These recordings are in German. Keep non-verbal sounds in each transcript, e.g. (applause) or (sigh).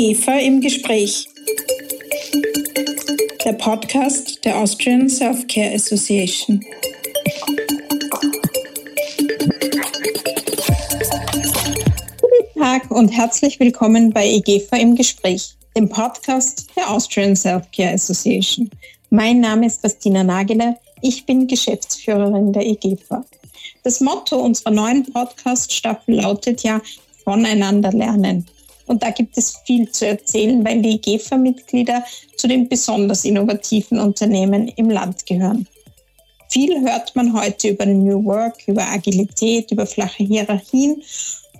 IGEFA im Gespräch. Der Podcast der Austrian Self-Care Association. Guten Tag und herzlich willkommen bei IGEFA im Gespräch, dem Podcast der Austrian Self-Care Association. Mein Name ist Christina Nageler. Ich bin Geschäftsführerin der IGEFA. Das Motto unserer neuen Podcast-Staffel lautet ja voneinander lernen. Und da gibt es viel zu erzählen, weil die GEFA-Mitglieder zu den besonders innovativen Unternehmen im Land gehören. Viel hört man heute über New Work, über Agilität, über flache Hierarchien.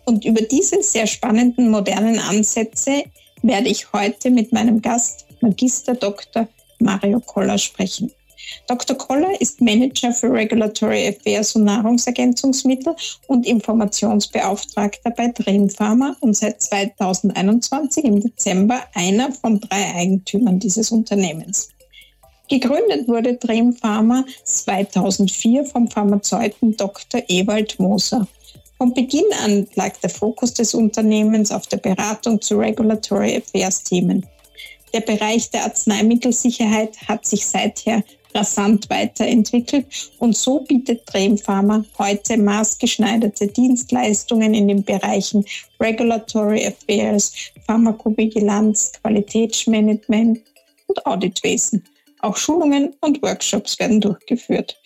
Und über diese sehr spannenden modernen Ansätze werde ich heute mit meinem Gast, Magister Dr. Mario Koller, sprechen. Dr. Koller ist Manager für Regulatory Affairs und Nahrungsergänzungsmittel und Informationsbeauftragter bei Dream Pharma und seit 2021 im Dezember einer von drei Eigentümern dieses Unternehmens. Gegründet wurde Dream Pharma 2004 vom Pharmazeuten Dr. Ewald Moser. Von Beginn an lag der Fokus des Unternehmens auf der Beratung zu Regulatory Affairs Themen. Der Bereich der Arzneimittelsicherheit hat sich seither rasant weiterentwickelt und so bietet Dream Pharma heute maßgeschneiderte Dienstleistungen in den Bereichen Regulatory Affairs, Pharmakovigilanz, Qualitätsmanagement und Auditwesen. Auch Schulungen und Workshops werden durchgeführt.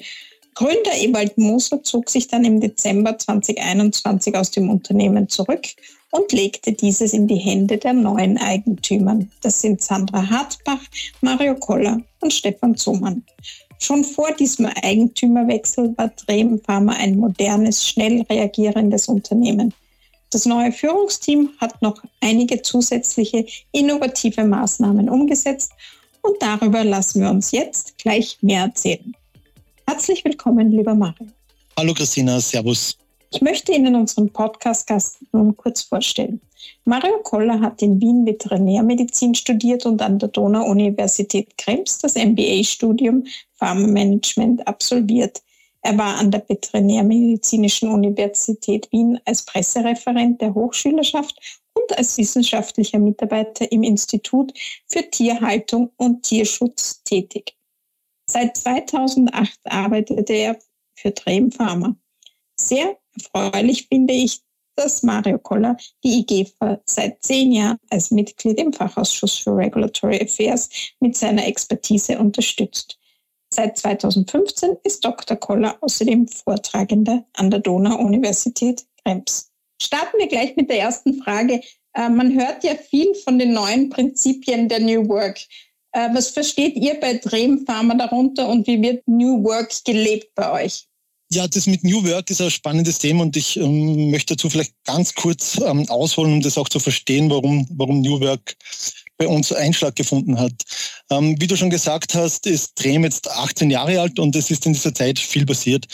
Gründer Ewald Moser zog sich dann im Dezember 2021 aus dem Unternehmen zurück und legte dieses in die Hände der neuen Eigentümern. Das sind Sandra Hartbach, Mario Koller und Stefan Zumann. Schon vor diesem Eigentümerwechsel war Drehm Pharma ein modernes, schnell reagierendes Unternehmen. Das neue Führungsteam hat noch einige zusätzliche innovative Maßnahmen umgesetzt und darüber lassen wir uns jetzt gleich mehr erzählen. Herzlich willkommen, lieber Mario. Hallo Christina, Servus. Ich möchte Ihnen unseren Podcast-Gast nun kurz vorstellen. Mario Koller hat in Wien Veterinärmedizin studiert und an der Donau-Universität Krems das MBA-Studium Pharmamanagement absolviert. Er war an der Veterinärmedizinischen Universität Wien als Pressereferent der Hochschülerschaft und als wissenschaftlicher Mitarbeiter im Institut für Tierhaltung und Tierschutz tätig. Seit 2008 arbeitete er für Dream Pharma. Sehr erfreulich finde ich, dass Mario Koller die IGFA seit zehn Jahren als Mitglied im Fachausschuss für Regulatory Affairs mit seiner Expertise unterstützt. Seit 2015 ist Dr. Koller außerdem Vortragender an der Donau-Universität Krems. Starten wir gleich mit der ersten Frage. Äh, man hört ja viel von den neuen Prinzipien der New Work. Äh, was versteht ihr bei Dream Pharma darunter und wie wird New Work gelebt bei euch? Ja, das mit New Work ist ein spannendes Thema und ich ähm, möchte dazu vielleicht ganz kurz ähm, ausholen, um das auch zu verstehen, warum, warum New Work bei uns Einschlag gefunden hat. Ähm, wie du schon gesagt hast, ist Drehm jetzt 18 Jahre alt und es ist in dieser Zeit viel passiert.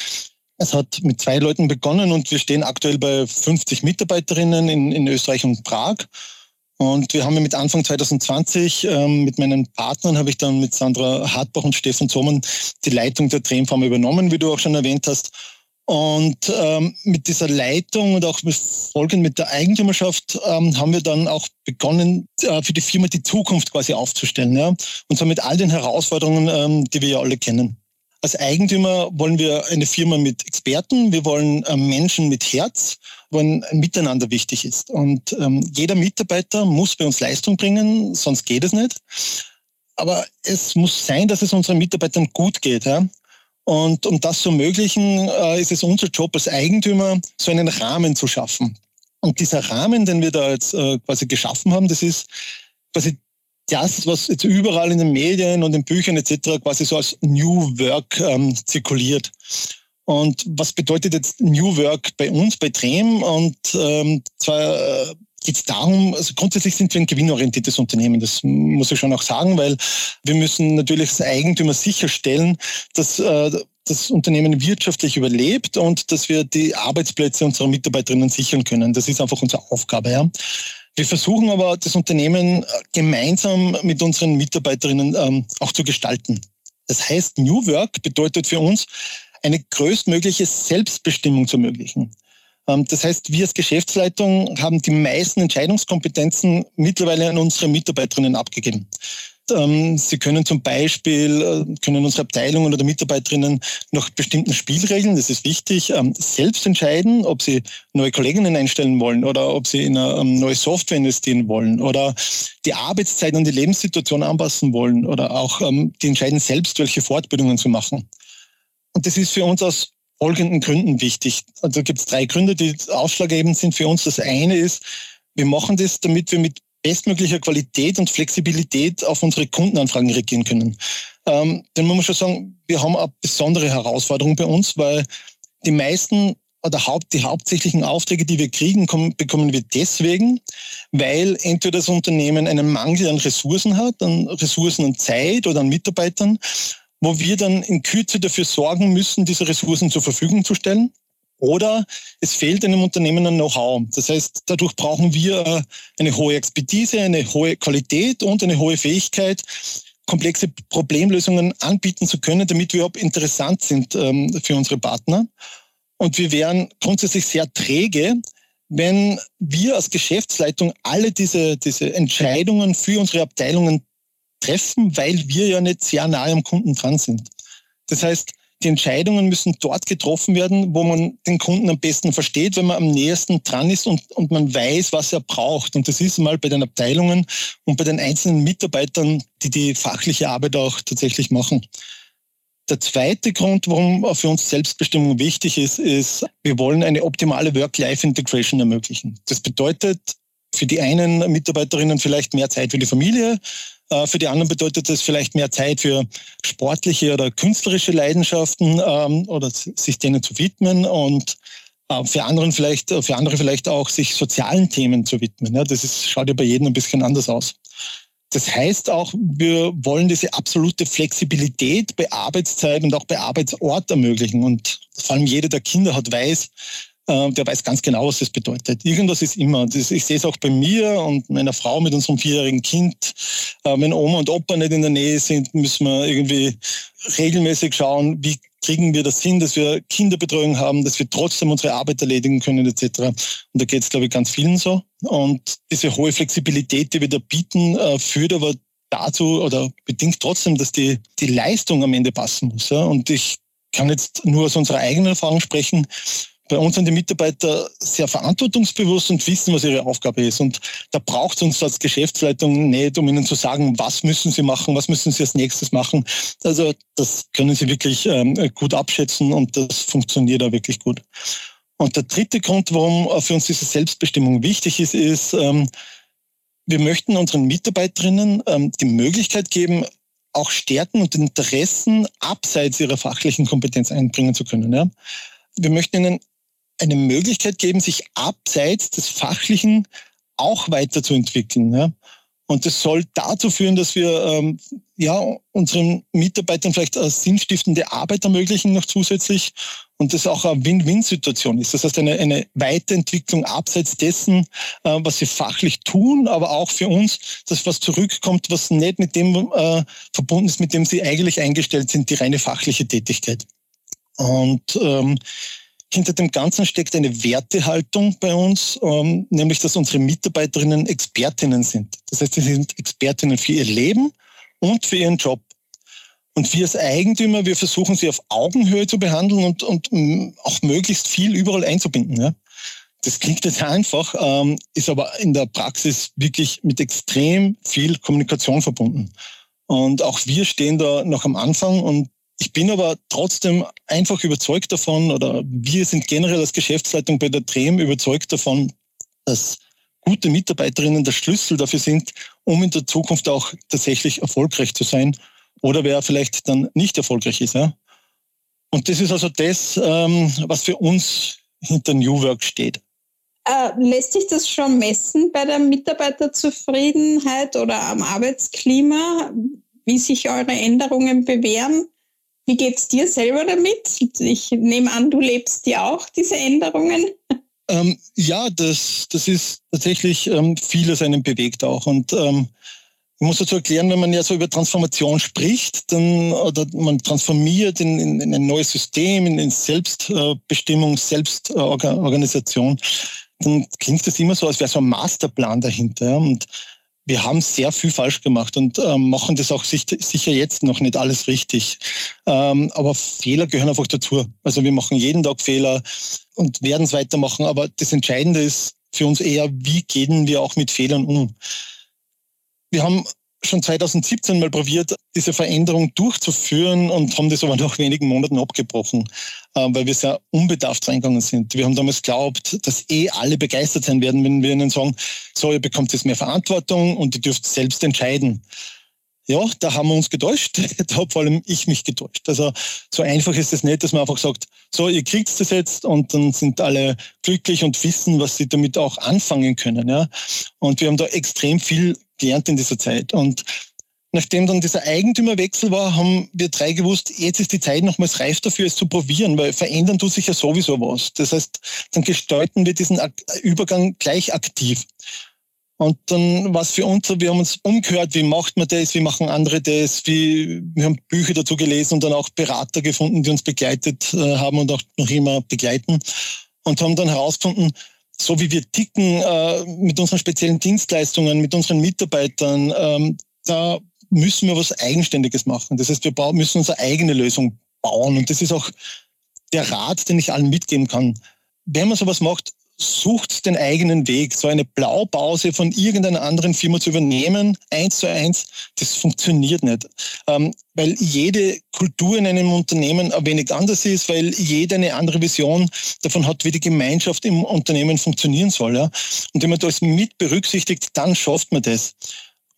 Es hat mit zwei Leuten begonnen und wir stehen aktuell bei 50 Mitarbeiterinnen in, in Österreich und Prag. Und wir haben mit Anfang 2020 ähm, mit meinen Partnern habe ich dann mit Sandra Hartbach und Stefan Zomann die Leitung der Drehfarm übernommen, wie du auch schon erwähnt hast. Und ähm, mit dieser Leitung und auch folgend mit der Eigentümerschaft ähm, haben wir dann auch begonnen, äh, für die Firma die Zukunft quasi aufzustellen. Ja? Und zwar mit all den Herausforderungen, ähm, die wir ja alle kennen. Als Eigentümer wollen wir eine Firma mit Experten, wir wollen äh, Menschen mit Herz, wo ein Miteinander wichtig ist. Und ähm, jeder Mitarbeiter muss bei uns Leistung bringen, sonst geht es nicht. Aber es muss sein, dass es unseren Mitarbeitern gut geht. Ja? Und um das zu ermöglichen, äh, ist es unser Job als Eigentümer, so einen Rahmen zu schaffen. Und dieser Rahmen, den wir da jetzt äh, quasi geschaffen haben, das ist quasi das, was jetzt überall in den Medien und in Büchern etc. quasi so als New Work ähm, zirkuliert. Und was bedeutet jetzt New Work bei uns, bei Trem? Und ähm, zwar äh, geht es darum, also grundsätzlich sind wir ein gewinnorientiertes Unternehmen, das muss ich schon auch sagen, weil wir müssen natürlich als Eigentümer sicherstellen, dass äh, das Unternehmen wirtschaftlich überlebt und dass wir die Arbeitsplätze unserer Mitarbeiterinnen sichern können. Das ist einfach unsere Aufgabe. Ja. Wir versuchen aber, das Unternehmen äh, gemeinsam mit unseren Mitarbeiterinnen ähm, auch zu gestalten. Das heißt, New Work bedeutet für uns, eine größtmögliche Selbstbestimmung zu ermöglichen. Ähm, das heißt, wir als Geschäftsleitung haben die meisten Entscheidungskompetenzen mittlerweile an unsere Mitarbeiterinnen abgegeben. Ähm, sie können zum Beispiel, äh, können unsere Abteilungen oder Mitarbeiterinnen nach bestimmten Spielregeln, das ist wichtig, ähm, selbst entscheiden, ob sie neue Kolleginnen einstellen wollen oder ob sie in eine neue Software investieren wollen oder die Arbeitszeit und die Lebenssituation anpassen wollen oder auch die entscheiden selbst, welche Fortbildungen zu machen. Und das ist für uns aus folgenden Gründen wichtig. Also gibt es drei Gründe, die ausschlaggebend sind für uns. Das eine ist, wir machen das, damit wir mit bestmöglicher Qualität und Flexibilität auf unsere Kundenanfragen reagieren können. Ähm, denn man muss schon sagen, wir haben eine besondere Herausforderung bei uns, weil die meisten oder Haupt, die hauptsächlichen Aufträge, die wir kriegen, kommen, bekommen wir deswegen, weil entweder das Unternehmen einen Mangel an Ressourcen hat, an Ressourcen und Zeit oder an Mitarbeitern wo wir dann in Kürze dafür sorgen müssen, diese Ressourcen zur Verfügung zu stellen. Oder es fehlt einem Unternehmen ein Know-how. Das heißt, dadurch brauchen wir äh, eine hohe Expertise, eine hohe Qualität und eine hohe Fähigkeit, komplexe Problemlösungen anbieten zu können, damit wir auch interessant sind ähm, für unsere Partner. Und wir wären grundsätzlich sehr träge, wenn wir als Geschäftsleitung alle diese, diese Entscheidungen für unsere Abteilungen treffen, weil wir ja nicht sehr nahe am Kunden dran sind. Das heißt, die Entscheidungen müssen dort getroffen werden, wo man den Kunden am besten versteht, wenn man am nächsten dran ist und, und man weiß, was er braucht. Und das ist mal bei den Abteilungen und bei den einzelnen Mitarbeitern, die die fachliche Arbeit auch tatsächlich machen. Der zweite Grund, warum für uns Selbstbestimmung wichtig ist, ist, wir wollen eine optimale Work-Life-Integration ermöglichen. Das bedeutet für die einen Mitarbeiterinnen vielleicht mehr Zeit für die Familie, für die anderen bedeutet das vielleicht mehr Zeit für sportliche oder künstlerische Leidenschaften ähm, oder sich denen zu widmen und äh, für anderen vielleicht, für andere vielleicht auch sich sozialen Themen zu widmen. Das ist, schaut ja bei jedem ein bisschen anders aus. Das heißt auch, wir wollen diese absolute Flexibilität bei Arbeitszeit und auch bei Arbeitsort ermöglichen. Und vor allem jeder, der Kinder hat, weiß, äh, der weiß ganz genau, was das bedeutet. Irgendwas ist immer. Ich sehe es auch bei mir und meiner Frau mit unserem vierjährigen Kind. Äh, wenn Oma und Opa nicht in der Nähe sind, müssen wir irgendwie regelmäßig schauen, wie kriegen wir das hin, dass wir Kinderbetreuung haben, dass wir trotzdem unsere Arbeit erledigen können etc. Und da geht es, glaube ich, ganz vielen so. Und diese hohe Flexibilität, die wir da bieten, äh, führt aber dazu oder bedingt trotzdem, dass die, die Leistung am Ende passen muss. Und ich kann jetzt nur aus unserer eigenen Erfahrung sprechen. Bei uns sind die Mitarbeiter sehr verantwortungsbewusst und wissen, was ihre Aufgabe ist. Und da braucht es uns als Geschäftsleitung nicht, um ihnen zu sagen, was müssen sie machen, was müssen sie als nächstes machen. Also das können sie wirklich ähm, gut abschätzen und das funktioniert auch wirklich gut. Und der dritte Grund, warum für uns diese Selbstbestimmung wichtig ist, ist, ähm, wir möchten unseren Mitarbeiterinnen ähm, die Möglichkeit geben, auch Stärken und Interessen abseits ihrer fachlichen Kompetenz einbringen zu können. Ja? Wir möchten ihnen eine Möglichkeit geben, sich abseits des Fachlichen auch weiterzuentwickeln. Ja? Und das soll dazu führen, dass wir ähm, ja, unseren Mitarbeitern vielleicht eine sinnstiftende Arbeit ermöglichen noch zusätzlich und das auch eine Win-Win-Situation ist. Das heißt, eine, eine Weiterentwicklung abseits dessen, äh, was sie fachlich tun, aber auch für uns, dass was zurückkommt, was nicht mit dem äh, verbunden ist, mit dem sie eigentlich eingestellt sind, die reine fachliche Tätigkeit. Und ähm, hinter dem Ganzen steckt eine Wertehaltung bei uns, ähm, nämlich dass unsere Mitarbeiterinnen Expertinnen sind. Das heißt, sie sind Expertinnen für ihr Leben und für ihren Job. Und wir als Eigentümer, wir versuchen sie auf Augenhöhe zu behandeln und, und mm, auch möglichst viel überall einzubinden. Ja? Das klingt jetzt einfach, ähm, ist aber in der Praxis wirklich mit extrem viel Kommunikation verbunden. Und auch wir stehen da noch am Anfang und ich bin aber trotzdem einfach überzeugt davon, oder wir sind generell als Geschäftsleitung bei der DREM überzeugt davon, dass gute Mitarbeiterinnen der Schlüssel dafür sind, um in der Zukunft auch tatsächlich erfolgreich zu sein oder wer vielleicht dann nicht erfolgreich ist. Ja? Und das ist also das, ähm, was für uns hinter New Work steht. Äh, lässt sich das schon messen bei der Mitarbeiterzufriedenheit oder am Arbeitsklima, wie sich eure Änderungen bewähren? Wie geht es dir selber damit? Ich nehme an, du lebst ja auch diese Änderungen. Ähm, ja, das, das ist tatsächlich ähm, vieles einen bewegt auch. Und ähm, Ich muss dazu erklären, wenn man ja so über Transformation spricht, dann oder man transformiert in, in, in ein neues System, in, in Selbstbestimmung, Selbstorganisation, dann klingt das immer so, als wäre so ein Masterplan dahinter. Und wir haben sehr viel falsch gemacht und äh, machen das auch sicher, sicher jetzt noch nicht alles richtig. Ähm, aber Fehler gehören einfach dazu. Also wir machen jeden Tag Fehler und werden es weitermachen. Aber das Entscheidende ist für uns eher, wie gehen wir auch mit Fehlern um? Wir haben schon 2017 mal probiert, diese Veränderung durchzuführen und haben das aber nach wenigen Monaten abgebrochen, äh, weil wir sehr unbedarft reingegangen sind. Wir haben damals geglaubt, dass eh alle begeistert sein werden, wenn wir ihnen sagen, so, ihr bekommt jetzt mehr Verantwortung und ihr dürft selbst entscheiden. Ja, da haben wir uns getäuscht. (laughs) Da habe vor allem ich mich getäuscht. Also so einfach ist es nicht, dass man einfach sagt, so, ihr kriegt das jetzt und dann sind alle glücklich und wissen, was sie damit auch anfangen können. Ja. Und wir haben da extrem viel gelernt in dieser Zeit. Und nachdem dann dieser Eigentümerwechsel war, haben wir drei gewusst, jetzt ist die Zeit nochmals reif dafür, es zu probieren, weil verändern tut sich ja sowieso was. Das heißt, dann gestalten wir diesen Übergang gleich aktiv. Und dann war es für uns so, wir haben uns umgehört, wie macht man das, wie machen andere das, wie, wir haben Bücher dazu gelesen und dann auch Berater gefunden, die uns begleitet äh, haben und auch noch immer begleiten und haben dann herausgefunden, so wie wir ticken äh, mit unseren speziellen Dienstleistungen, mit unseren Mitarbeitern, ähm, da müssen wir was Eigenständiges machen. Das heißt, wir müssen unsere eigene Lösung bauen. Und das ist auch der Rat, den ich allen mitgeben kann. Wenn man sowas macht, sucht den eigenen Weg. So eine Blaupause von irgendeiner anderen Firma zu übernehmen, eins zu eins, das funktioniert nicht. Ähm, weil jede Kultur in einem Unternehmen ein wenig anders ist, weil jeder eine andere Vision davon hat, wie die Gemeinschaft im Unternehmen funktionieren soll. Ja? Und wenn man das mit berücksichtigt, dann schafft man das.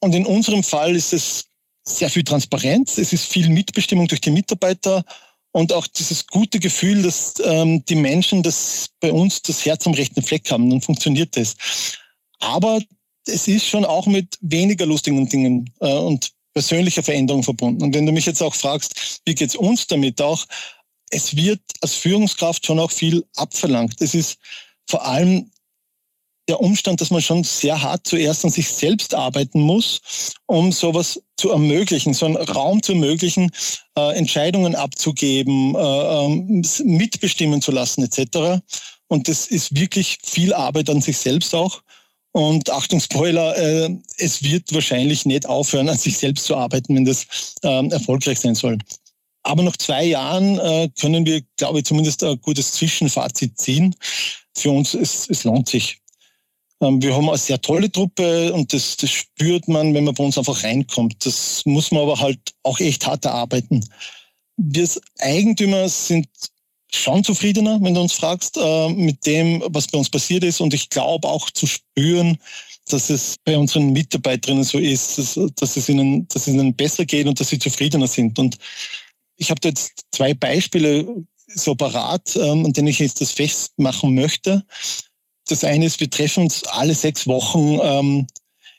Und in unserem Fall ist es sehr viel Transparenz, es ist viel Mitbestimmung durch die Mitarbeiter und auch dieses gute Gefühl, dass ähm, die Menschen das bei uns das Herz am rechten Fleck haben, dann funktioniert das. Aber es ist schon auch mit weniger lustigen Dingen äh, und persönlicher Veränderung verbunden. Und wenn du mich jetzt auch fragst, wie geht's uns damit auch, es wird als Führungskraft schon auch viel abverlangt. Es ist vor allem der Umstand, dass man schon sehr hart zuerst an sich selbst arbeiten muss, um sowas zu ermöglichen, so einen Raum zu ermöglichen, äh, Entscheidungen abzugeben, äh, ähm, mitbestimmen zu lassen etc. Und das ist wirklich viel Arbeit an sich selbst auch. Und Achtung, Spoiler, äh, es wird wahrscheinlich nicht aufhören, an sich selbst zu arbeiten, wenn das äh, erfolgreich sein soll. Aber nach zwei Jahren äh, können wir, glaube ich, zumindest ein gutes Zwischenfazit ziehen. Für uns, es, es lohnt sich. Ähm, wir haben eine sehr tolle Truppe und das, das spürt man, wenn man bei uns einfach reinkommt. Das muss man aber halt auch echt hart erarbeiten. Wir Eigentümer sind schon zufriedener, wenn du uns fragst, äh, mit dem, was bei uns passiert ist. Und ich glaube auch zu spüren, dass es bei unseren Mitarbeiterinnen so ist, dass, dass, es ihnen, dass es ihnen besser geht und dass sie zufriedener sind. Und ich habe da jetzt zwei Beispiele so parat, ähm, an denen ich jetzt das festmachen möchte. Das eine ist, wir treffen uns alle sechs Wochen ähm,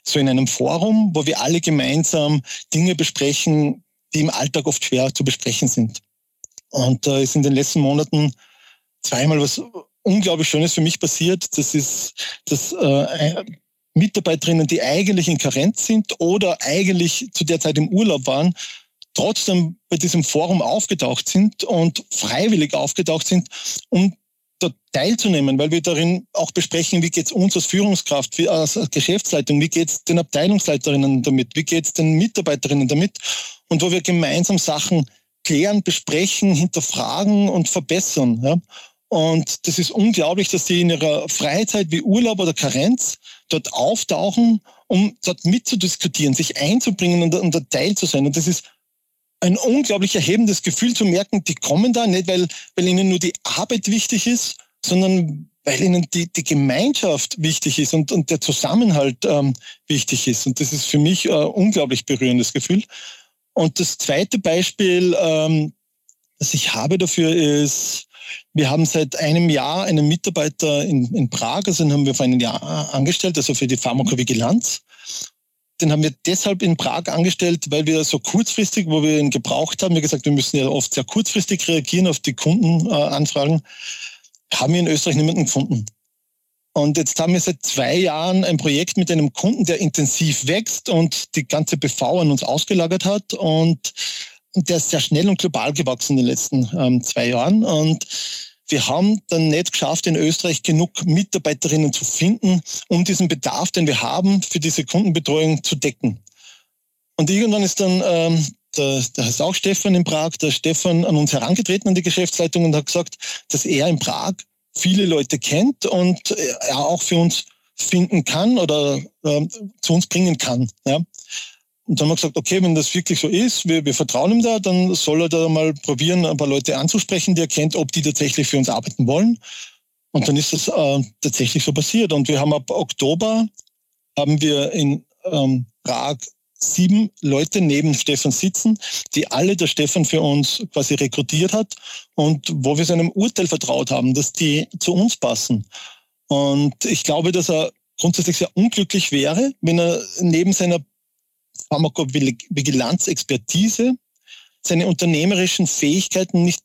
so in einem Forum, wo wir alle gemeinsam Dinge besprechen, die im Alltag oft schwer zu besprechen sind. Und da äh, ist in den letzten Monaten zweimal was unglaublich Schönes für mich passiert. Das ist, dass äh, Mitarbeiterinnen, die eigentlich in Karenz sind oder eigentlich zu der Zeit im Urlaub waren, trotzdem bei diesem Forum aufgetaucht sind und freiwillig aufgetaucht sind, um teilzunehmen, weil wir darin auch besprechen, wie geht es uns als Führungskraft, wie als Geschäftsleitung, wie geht es den Abteilungsleiterinnen damit, wie geht es den Mitarbeiterinnen damit und wo wir gemeinsam Sachen klären, besprechen, hinterfragen und verbessern. Ja. Und das ist unglaublich, dass die in ihrer Freizeit wie Urlaub oder Karenz dort auftauchen, um dort mitzudiskutieren, sich einzubringen und, und Teil zu sein. Und das ist ein unglaublich erhebendes Gefühl zu merken, die kommen da nicht, weil, weil ihnen nur die Arbeit wichtig ist, sondern weil ihnen die, die Gemeinschaft wichtig ist und, und der Zusammenhalt ähm, wichtig ist. Und das ist für mich ein unglaublich berührendes Gefühl. Und das zweite Beispiel, ähm, das ich habe dafür ist, wir haben seit einem Jahr einen Mitarbeiter in, in Prag, also den haben wir vor einem Jahr angestellt, also für die Pharmakovigilanz. Den haben wir deshalb in Prag angestellt, weil wir so kurzfristig, wo wir ihn gebraucht haben, wir gesagt, wir müssen ja oft sehr kurzfristig reagieren auf die Kundenanfragen, haben wir in Österreich niemanden gefunden. Und jetzt haben wir seit zwei Jahren ein Projekt mit einem Kunden, der intensiv wächst und die ganze BV an uns ausgelagert hat. Und der ist sehr schnell und global gewachsen in den letzten ähm, zwei Jahren. Und wir haben dann nicht geschafft, in Österreich genug Mitarbeiterinnen zu finden, um diesen Bedarf, den wir haben, für diese Kundenbetreuung zu decken. Und irgendwann ist dann, ähm, der, der heißt auch Stefan in Prag, der Stefan an uns herangetreten an die Geschäftsleitung und hat gesagt, dass er in Prag viele Leute kennt und er auch für uns finden kann oder äh, zu uns bringen kann. Ja. Und dann haben wir gesagt, okay, wenn das wirklich so ist, wir, wir vertrauen ihm da, dann soll er da mal probieren, ein paar Leute anzusprechen, die er kennt, ob die tatsächlich für uns arbeiten wollen. Und dann ist das äh, tatsächlich so passiert. Und wir haben ab Oktober haben wir in ähm, Prag sieben Leute neben Stefan sitzen, die alle der Stefan für uns quasi rekrutiert hat und wo wir seinem Urteil vertraut haben, dass die zu uns passen. Und ich glaube, dass er grundsätzlich sehr unglücklich wäre, wenn er neben seiner Pharmakovigilanz-Expertise seine unternehmerischen Fähigkeiten nicht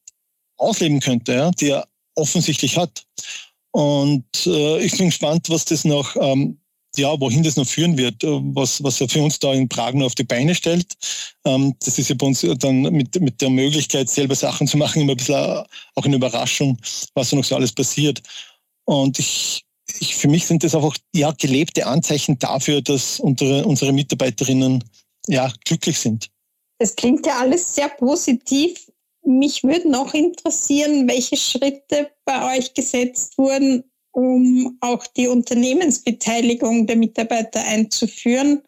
ausleben könnte, ja, die er offensichtlich hat. Und äh, ich bin gespannt, was das noch ähm, ja, wohin das noch führen wird, äh, was, was er für uns da in Prag noch auf die Beine stellt. Ähm, das ist ja bei uns dann mit, mit der Möglichkeit, selber Sachen zu machen, immer ein bisschen auch eine Überraschung, was da noch so alles passiert. Und ich, ich, für mich sind das einfach ja, gelebte Anzeichen dafür, dass unsere, unsere Mitarbeiterinnen ja, glücklich sind. Das klingt ja alles sehr positiv. Mich würde noch interessieren, welche Schritte bei euch gesetzt wurden, um auch die Unternehmensbeteiligung der Mitarbeiter einzuführen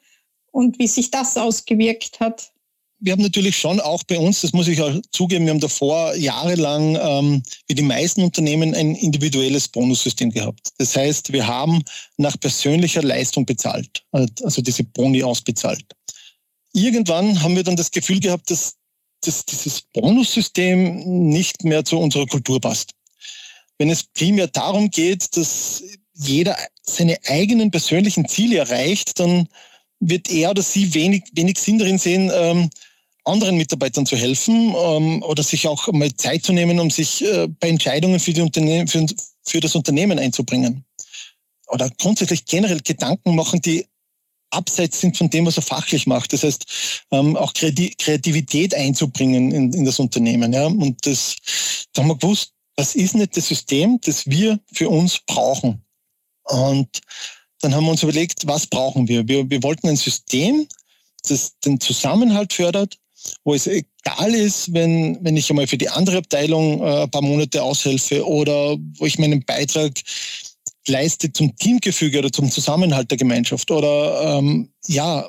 und wie sich das ausgewirkt hat. Wir haben natürlich schon auch bei uns, das muss ich auch zugeben, wir haben davor jahrelang, ähm, wie die meisten Unternehmen, ein individuelles Bonussystem gehabt. Das heißt, wir haben nach persönlicher Leistung bezahlt, also diese Boni ausbezahlt. Irgendwann haben wir dann das Gefühl gehabt, dass, dass dieses Bonussystem nicht mehr zu unserer Kultur passt wenn es primär darum geht, dass jeder seine eigenen persönlichen Ziele erreicht, dann wird er oder sie wenig, wenig Sinn darin sehen, ähm, anderen Mitarbeitern zu helfen ähm, oder sich auch mal Zeit zu nehmen, um sich äh, bei Entscheidungen für, die Unternehmen, für, für das Unternehmen einzubringen. Oder grundsätzlich generell Gedanken machen, die abseits sind von dem, was er fachlich macht. Das heißt, ähm, auch Kreativität einzubringen in, in das Unternehmen. Ja? Und das, da haben wir gewusst, das ist nicht das System, das wir für uns brauchen. Und dann haben wir uns überlegt, was brauchen wir? Wir, wir wollten ein System, das den Zusammenhalt fördert, wo es egal ist, wenn, wenn ich einmal für die andere Abteilung äh, ein paar Monate aushelfe oder wo ich meinen Beitrag leiste zum Teamgefüge oder zum Zusammenhalt der Gemeinschaft oder ähm, ja,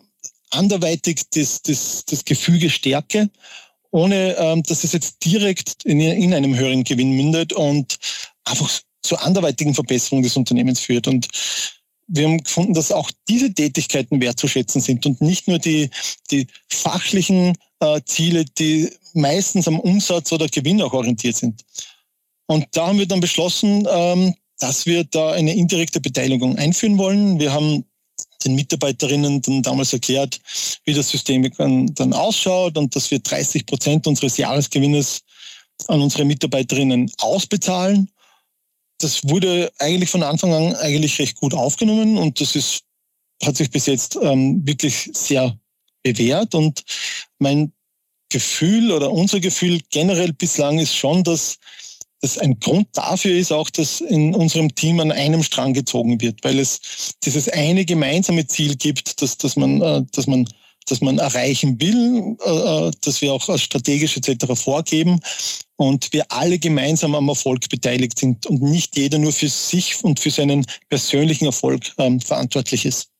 anderweitig das, das, das Gefüge stärke ohne ähm, dass es jetzt direkt in, in einem höheren Gewinn mündet und einfach zur anderweitigen Verbesserung des Unternehmens führt. Und wir haben gefunden, dass auch diese Tätigkeiten wertzuschätzen sind und nicht nur die, die fachlichen äh, Ziele, die meistens am Umsatz oder Gewinn auch orientiert sind. Und da haben wir dann beschlossen, ähm, dass wir da eine indirekte Beteiligung einführen wollen. Wir haben den Mitarbeiterinnen dann damals erklärt, wie das System dann ausschaut und dass wir 30 Prozent unseres Jahresgewinnes an unsere Mitarbeiterinnen ausbezahlen. Das wurde eigentlich von Anfang an eigentlich recht gut aufgenommen und das ist, hat sich bis jetzt ähm, wirklich sehr bewährt und mein Gefühl oder unser Gefühl generell bislang ist schon, dass das ein Grund dafür ist auch, dass in unserem Team an einem Strang gezogen wird, weil es dieses eine gemeinsame Ziel gibt, dass, dass man, äh, dass man dass man erreichen will, äh, äh, dass wir auch als strategisch etc. vorgeben und wir alle gemeinsam am Erfolg beteiligt sind und nicht jeder nur für sich und für seinen persönlichen Erfolg ähm, verantwortlich ist.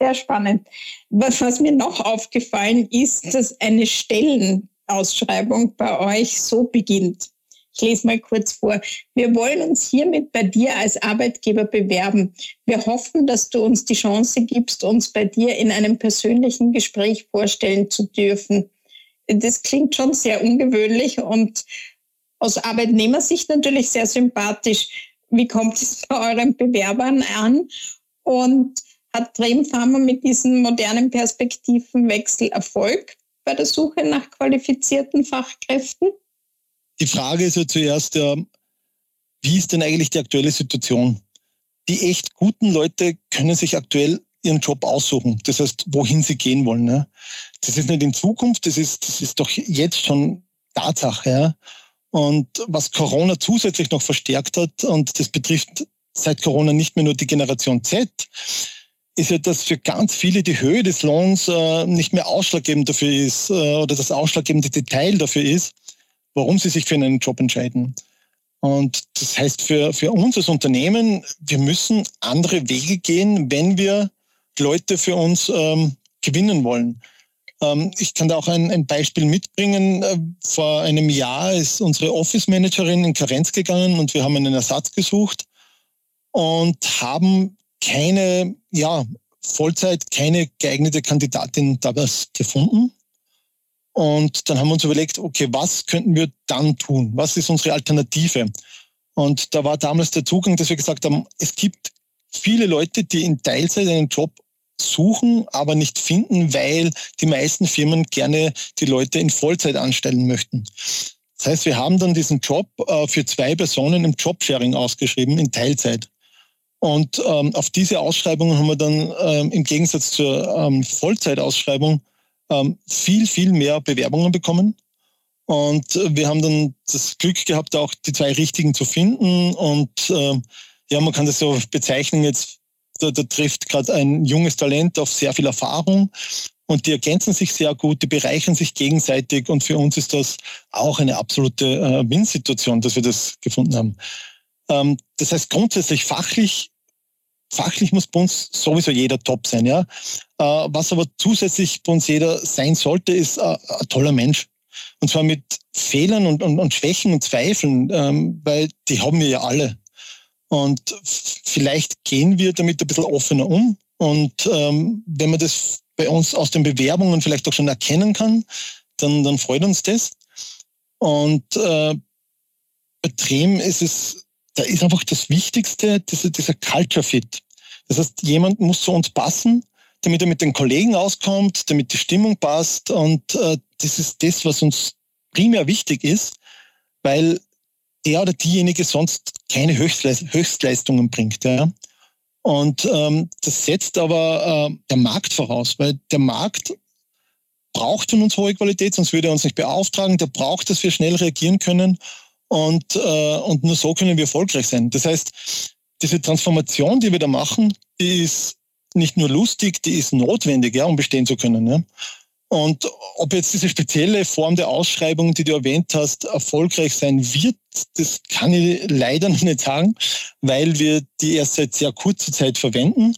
Sehr spannend. Was, was mir noch aufgefallen ist, dass eine Stellenausschreibung bei euch so beginnt. Ich lese mal kurz vor. Wir wollen uns hiermit bei dir als Arbeitgeber bewerben. Wir hoffen, dass du uns die Chance gibst, uns bei dir in einem persönlichen Gespräch vorstellen zu dürfen. Das klingt schon sehr ungewöhnlich und aus Arbeitnehmersicht natürlich sehr sympathisch. Wie kommt es bei euren Bewerbern an? Und hat Dream Pharma mit diesem modernen Perspektivenwechsel Erfolg bei der Suche nach qualifizierten Fachkräften? die Frage ist ja zuerst, ja, wie ist denn eigentlich die aktuelle Situation? die echt guten Leute können sich aktuell ihren Job aussuchen. Das heißt, wohin sie gehen wollen. Ne? Das ist nicht in Zukunft, das ist, das ist doch jetzt schon Tatsache. Ja? Und was Corona zusätzlich noch verstärkt hat, und das betrifft seit Corona nicht mehr nur die Generation Z, ist ja, dass für ganz viele die Höhe des Lohns äh, nicht mehr ausschlaggebend dafür ist äh, oder das ausschlaggebende Detail dafür ist, warum sie sich für einen Job entscheiden. Und das heißt für, für uns als Unternehmen, wir müssen andere Wege gehen, wenn wir Leute für uns ähm, gewinnen wollen. Ähm, ich kann da auch ein, ein Beispiel mitbringen. Äh, vor einem Jahr ist unsere Office Managerin in Karenz gegangen und wir haben einen Ersatz gesucht und haben keine, ja, Vollzeit, keine geeignete Kandidatin damals gefunden. Und dann haben wir uns überlegt, okay, was könnten wir dann tun? Was ist unsere Alternative? Und da war damals der Zugang, dass wir gesagt haben, es gibt viele Leute, die in Teilzeit einen Job suchen, aber nicht finden, weil die meisten Firmen gerne die Leute in Vollzeit anstellen möchten. Das heißt, wir haben dann diesen Job äh, für zwei Personen im Jobsharing ausgeschrieben, in Teilzeit. Und ähm, auf diese Ausschreibungen haben wir dann ähm, im Gegensatz zur ähm, Vollzeitausschreibung ähm, viel, viel mehr Bewerbungen bekommen. Und wir haben dann das Glück gehabt, auch die zwei richtigen zu finden. Und äh, ja, man kann das so bezeichnen, jetzt da, da trifft gerade ein junges Talent auf sehr viel Erfahrung und die ergänzen sich sehr gut, die bereichern sich gegenseitig und für uns ist das auch eine absolute äh, Win-Situation, dass wir das gefunden haben. Ähm, das heißt grundsätzlich fachlich, fachlich muss bei uns sowieso jeder top sein, ja. Äh, was aber zusätzlich bei uns jeder sein sollte, ist äh, ein toller Mensch. Und zwar mit Fehlern und, und, und Schwächen und Zweifeln, ähm, weil die haben wir ja alle. Und vielleicht gehen wir damit ein bisschen offener um. Und ähm, wenn man das bei uns aus den Bewerbungen vielleicht auch schon erkennen kann, dann, dann freut uns das. Und äh, bei Trem ist es, da ist einfach das Wichtigste, dieser, dieser Culture Fit. Das heißt, jemand muss zu uns passen, damit er mit den Kollegen auskommt, damit die Stimmung passt. Und äh, das ist das, was uns primär wichtig ist, weil der oder diejenige sonst keine Höchstleistungen bringt. Ja. Und ähm, das setzt aber äh, der Markt voraus, weil der Markt braucht von uns hohe Qualität, sonst würde er uns nicht beauftragen. Der braucht, dass wir schnell reagieren können. Und, äh, und nur so können wir erfolgreich sein. Das heißt, diese Transformation, die wir da machen, die ist nicht nur lustig, die ist notwendig, ja, um bestehen zu können. Ja. Und ob jetzt diese spezielle Form der Ausschreibung, die du erwähnt hast, erfolgreich sein wird, das kann ich leider (laughs) noch nicht sagen, weil wir die erst seit sehr kurzer Zeit verwenden.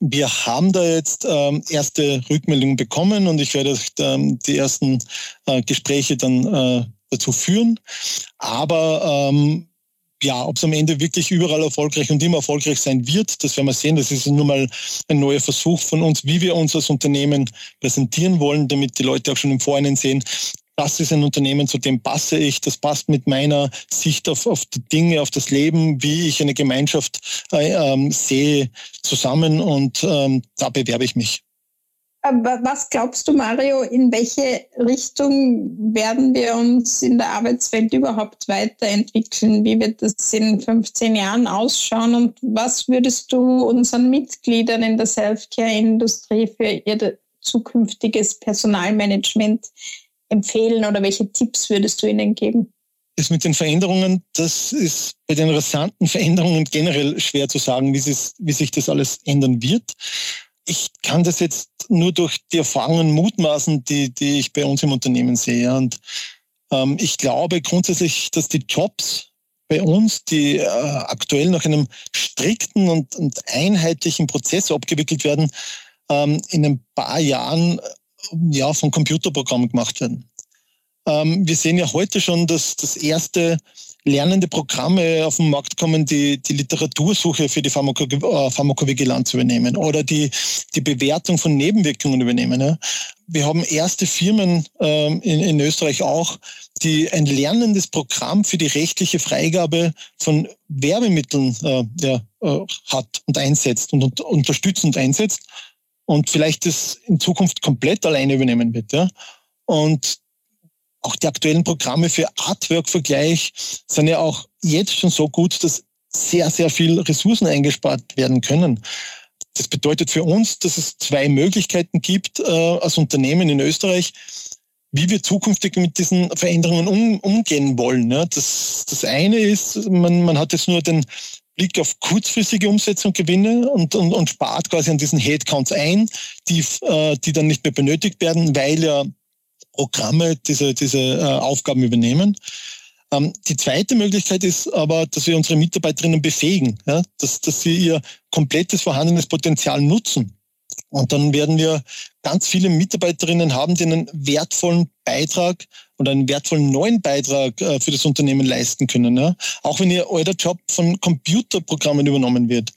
Wir haben da jetzt ähm, erste Rückmeldungen bekommen und ich werde ähm, die ersten äh, Gespräche dann äh, dazu führen. Aber ähm, ja, ob es am Ende wirklich überall erfolgreich und immer erfolgreich sein wird, das werden wir sehen. Das ist nur mal ein neuer Versuch von uns, wie wir uns als Unternehmen präsentieren wollen, damit die Leute auch schon im Vorhinein sehen, das ist ein Unternehmen, zu dem passe ich, das passt mit meiner Sicht auf, auf die Dinge, auf das Leben, wie ich eine Gemeinschaft äh, ähm, sehe, zusammen und ähm, da bewerbe ich mich. Was glaubst du, Mario, in welche Richtung werden wir uns in der Arbeitswelt überhaupt weiterentwickeln? Wie wird das in 15 Jahren ausschauen? Und was würdest du unseren Mitgliedern in der Self-Care-Industrie für ihr zukünftiges Personalmanagement empfehlen oder welche Tipps würdest du ihnen geben? Das mit den Veränderungen, das ist bei den rasanten Veränderungen generell schwer zu sagen, wie, wie sich das alles ändern wird ich kann das jetzt nur durch die Erfahrungen mutmaßen, die, die ich bei uns im Unternehmen sehe. Und ähm, ich glaube grundsätzlich, dass die Jobs bei uns, die äh, aktuell nach einem strikten und, und einheitlichen Prozess abgewickelt werden, ähm, in ein paar Jahren äh, ja, von Computerprogrammen gemacht werden. Ähm, wir sehen ja heute schon, dass das erste lernende Programme auf den Markt kommen, die die Literatursuche für die Pharmako äh, Pharmakovigilanz übernehmen oder die, die Bewertung von Nebenwirkungen übernehmen. Ja. Wir haben erste Firmen ähm, in, in Österreich auch, die ein lernendes Programm für die rechtliche Freigabe von Werbemitteln äh, ja, äh, hat und einsetzt und, und unterstützend einsetzt und vielleicht das in Zukunft komplett alleine übernehmen wird. Ja. Und auch die aktuellen Programme für Artwork-Vergleich sind ja auch jetzt schon so gut, dass sehr, sehr viel Ressourcen eingespart werden können. Das bedeutet für uns, dass es zwei Möglichkeiten gibt äh, als Unternehmen in Österreich, wie wir zukünftig mit diesen Veränderungen um, umgehen wollen. Ja. Das, das eine ist, man, man hat jetzt nur den Blick auf kurzfristige Umsetzung Gewinne und, und, und spart quasi an diesen Headcounts ein, die, äh, die dann nicht mehr benötigt werden, weil ja Programme diese, diese äh, Aufgaben übernehmen. Ähm, die zweite Möglichkeit ist aber, dass wir unsere Mitarbeiterinnen befähigen, ja, dass, dass sie ihr komplettes vorhandenes Potenzial nutzen. Und dann werden wir ganz viele Mitarbeiterinnen haben, die einen wertvollen Beitrag oder einen wertvollen neuen Beitrag äh, für das Unternehmen leisten können. Ja? Auch wenn ihr euer Job von Computerprogrammen übernommen wird.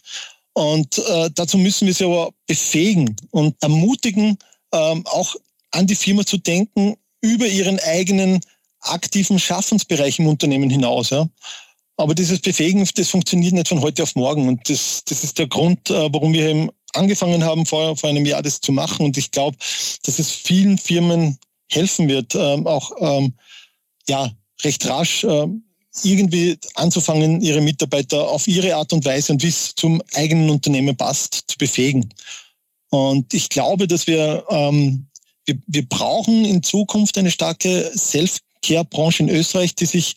Und äh, dazu müssen wir sie aber befähigen und ermutigen, ähm, auch an die Firma zu denken über ihren eigenen aktiven Schaffensbereich im Unternehmen hinaus. Ja. Aber dieses Befähigen, das funktioniert nicht von heute auf morgen. Und das, das ist der Grund, äh, warum wir eben angefangen haben, vor, vor einem Jahr das zu machen. Und ich glaube, dass es vielen Firmen helfen wird, ähm, auch ähm, ja, recht rasch äh, irgendwie anzufangen, ihre Mitarbeiter auf ihre Art und Weise und wie es zum eigenen Unternehmen passt, zu befähigen. Und ich glaube, dass wir, ähm, wir, wir brauchen in Zukunft eine starke Self- Care-Branche in Österreich, die sich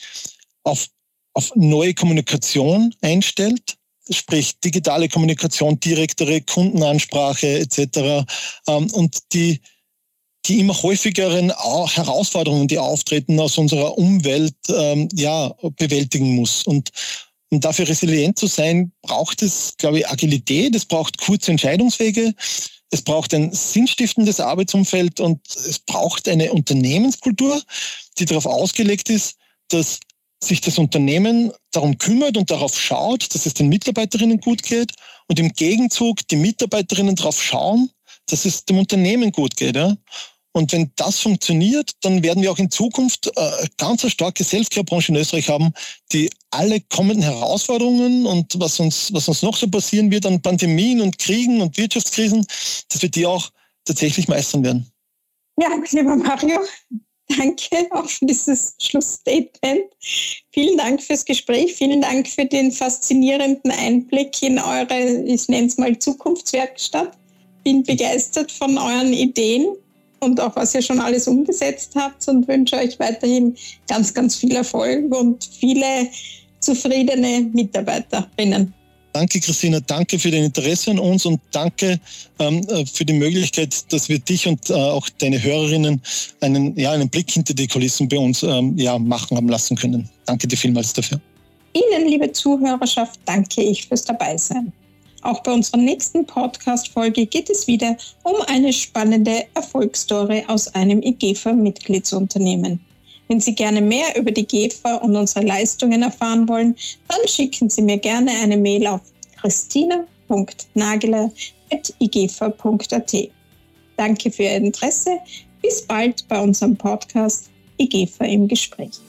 auf, auf neue Kommunikation einstellt, sprich digitale Kommunikation, direktere Kundenansprache etc. Ähm, und die, die immer häufigeren Herausforderungen, die auftreten aus unserer Umwelt, ähm, ja, bewältigen muss. Und um dafür resilient zu sein, braucht es, glaube ich, Agilität, es braucht kurze Entscheidungswege, es braucht ein sinnstiftendes Arbeitsumfeld und es braucht eine Unternehmenskultur, die darauf ausgelegt ist, dass sich das Unternehmen darum kümmert und darauf schaut, dass es den Mitarbeiterinnen gut geht und im Gegenzug die Mitarbeiterinnen darauf schauen, dass es dem Unternehmen gut geht. Ja? Und wenn das funktioniert, dann werden wir auch in Zukunft äh, ganz starke Selfcare-Branche in Österreich haben, die alle kommenden Herausforderungen und was uns, was uns noch so passieren wird an Pandemien und Kriegen und Wirtschaftskrisen, dass wir die auch tatsächlich meistern werden. Ja, lieber Mario, danke auch für dieses Schlussstatement. Vielen Dank fürs Gespräch. Vielen Dank für den faszinierenden Einblick in eure, ich nenne es mal Zukunftswerkstatt. Bin begeistert von euren Ideen und auch was ihr schon alles umgesetzt habt und wünsche euch weiterhin ganz, ganz viel Erfolg und viele zufriedene Mitarbeiterinnen. Danke, Christina. Danke für dein Interesse an uns und danke ähm, äh, für die Möglichkeit, dass wir dich und äh, auch deine Hörerinnen einen, ja, einen Blick hinter die Kulissen bei uns ähm, ja, machen haben lassen können. Danke dir vielmals dafür. Ihnen, liebe Zuhörerschaft, danke ich fürs Dabeisein. Auch bei unserer nächsten Podcast-Folge geht es wieder um eine spannende Erfolgsstory aus einem IGEFA-Mitgliedsunternehmen. Wenn Sie gerne mehr über die GEFA und unsere Leistungen erfahren wollen, dann schicken Sie mir gerne eine Mail auf christina.nageler.igefa.at. Danke für Ihr Interesse. Bis bald bei unserem Podcast IGEFA im Gespräch.